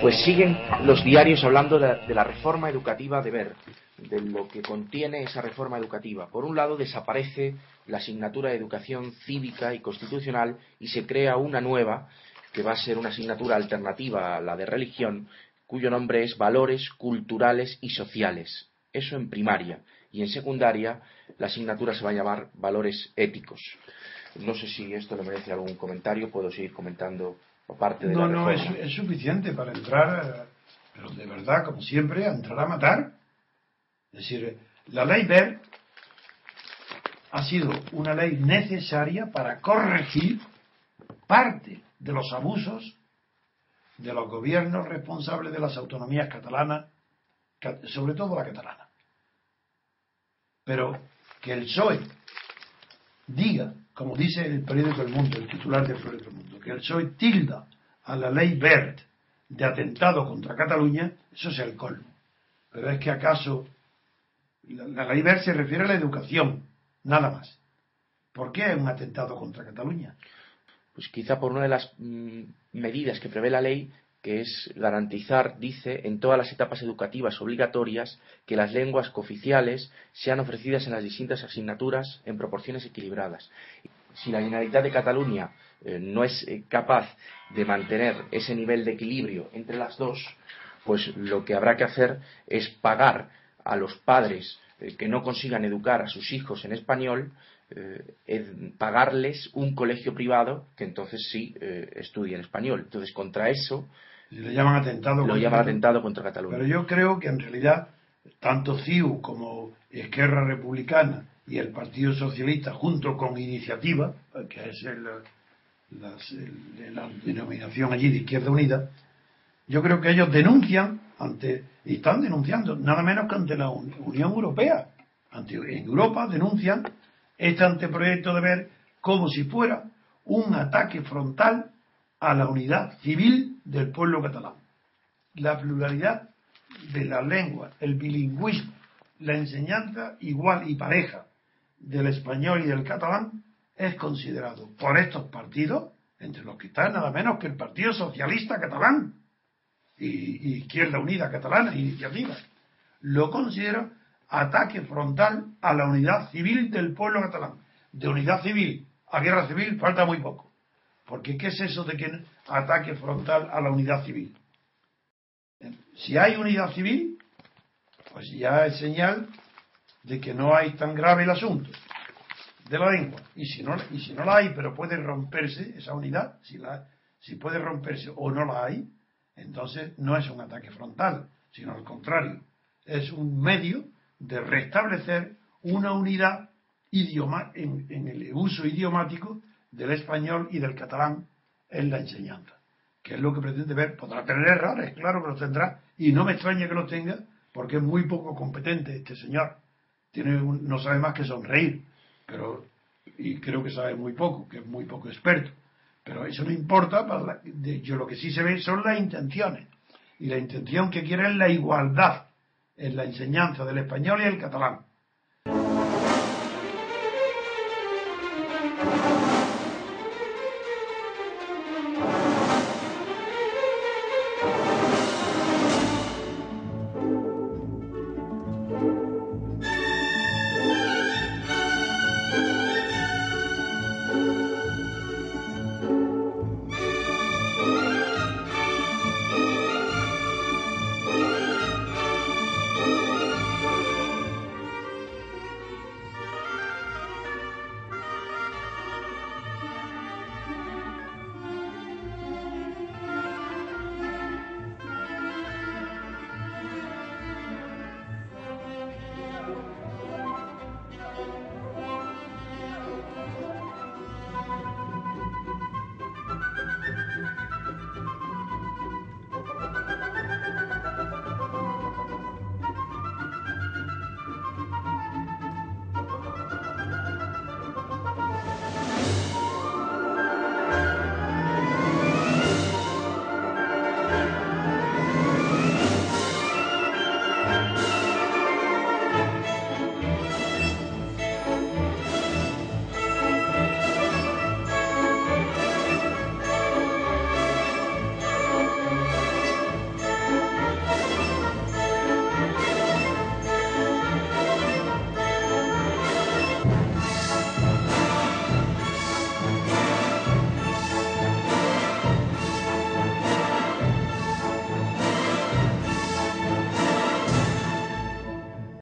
Pues siguen los diarios hablando de, de la reforma educativa de Ver, de lo que contiene esa reforma educativa. Por un lado, desaparece la asignatura de educación cívica y constitucional y se crea una nueva que va a ser una asignatura alternativa a la de religión, cuyo nombre es Valores Culturales y Sociales. Eso en primaria. Y en secundaria, la asignatura se va a llamar Valores Éticos. No sé si esto le merece algún comentario, puedo seguir comentando aparte de No, la no, es, es suficiente para entrar, pero de verdad, como siempre, a entrar a matar. Es decir, la ley BER ha sido una ley necesaria para corregir parte de los abusos de los gobiernos responsables de las autonomías catalanas, ca- sobre todo la catalana. Pero que el PSOE diga, como dice el periódico El Mundo, el titular del periódico El Mundo, que el PSOE tilda a la ley BERT de atentado contra Cataluña, eso es el colmo. Pero es que acaso la, ley BERT se refiere a la educación, nada más. ¿Por qué un atentado contra Cataluña? Pues quizá por una de las mm, medidas que prevé la ley, que es garantizar, dice, en todas las etapas educativas obligatorias que las lenguas cooficiales sean ofrecidas en las distintas asignaturas en proporciones equilibradas. Si la Generalitat de Cataluña eh, no es eh, capaz de mantener ese nivel de equilibrio entre las dos, pues lo que habrá que hacer es pagar a los padres eh, que no consigan educar a sus hijos en español, pagarles un colegio privado que entonces sí estudie en español. Entonces, contra eso Le llaman atentado lo llaman atentado contra Cataluña. Pero yo creo que en realidad tanto CIU como Esquerra Republicana y el Partido Socialista, junto con Iniciativa, que es el- las- el- la denominación allí de Izquierda Unida, yo creo que ellos denuncian ante, y están denunciando, nada menos que ante la Un- Unión Europea. Ante, en Europa denuncian este anteproyecto de ver como si fuera un ataque frontal a la unidad civil del pueblo catalán. La pluralidad de las lenguas, el bilingüismo, la enseñanza igual y pareja del español y del catalán es considerado por estos partidos, entre los que está nada menos que el Partido Socialista Catalán y, Izquierda Unida Catalana, Iniciativa, lo considera ataque frontal a la unidad civil del pueblo catalán. De unidad civil a guerra civil falta muy poco. Porque ¿qué es eso de que ataque frontal a la unidad civil? Si hay unidad civil, pues ya es señal de que no hay tan grave el asunto de la lengua. Y si no, y si no la hay, pero puede romperse esa unidad, si, la, si puede romperse o no la hay, entonces no es un ataque frontal, sino al contrario, es un medio de restablecer una unidad idioma, en, en el uso idiomático del español y del catalán en la enseñanza, que es lo que pretende ver. Podrá tener errores, claro que los tendrá, y no me extraña que los tenga, porque es muy poco competente este señor. Tiene un- no sabe más que sonreír, pero y creo que sabe muy poco, que es muy poco experto. Pero eso no importa, para la- de- yo lo que sí se ve son las intenciones. Y la intención que quiere es la igualdad en la enseñanza del español y el catalán.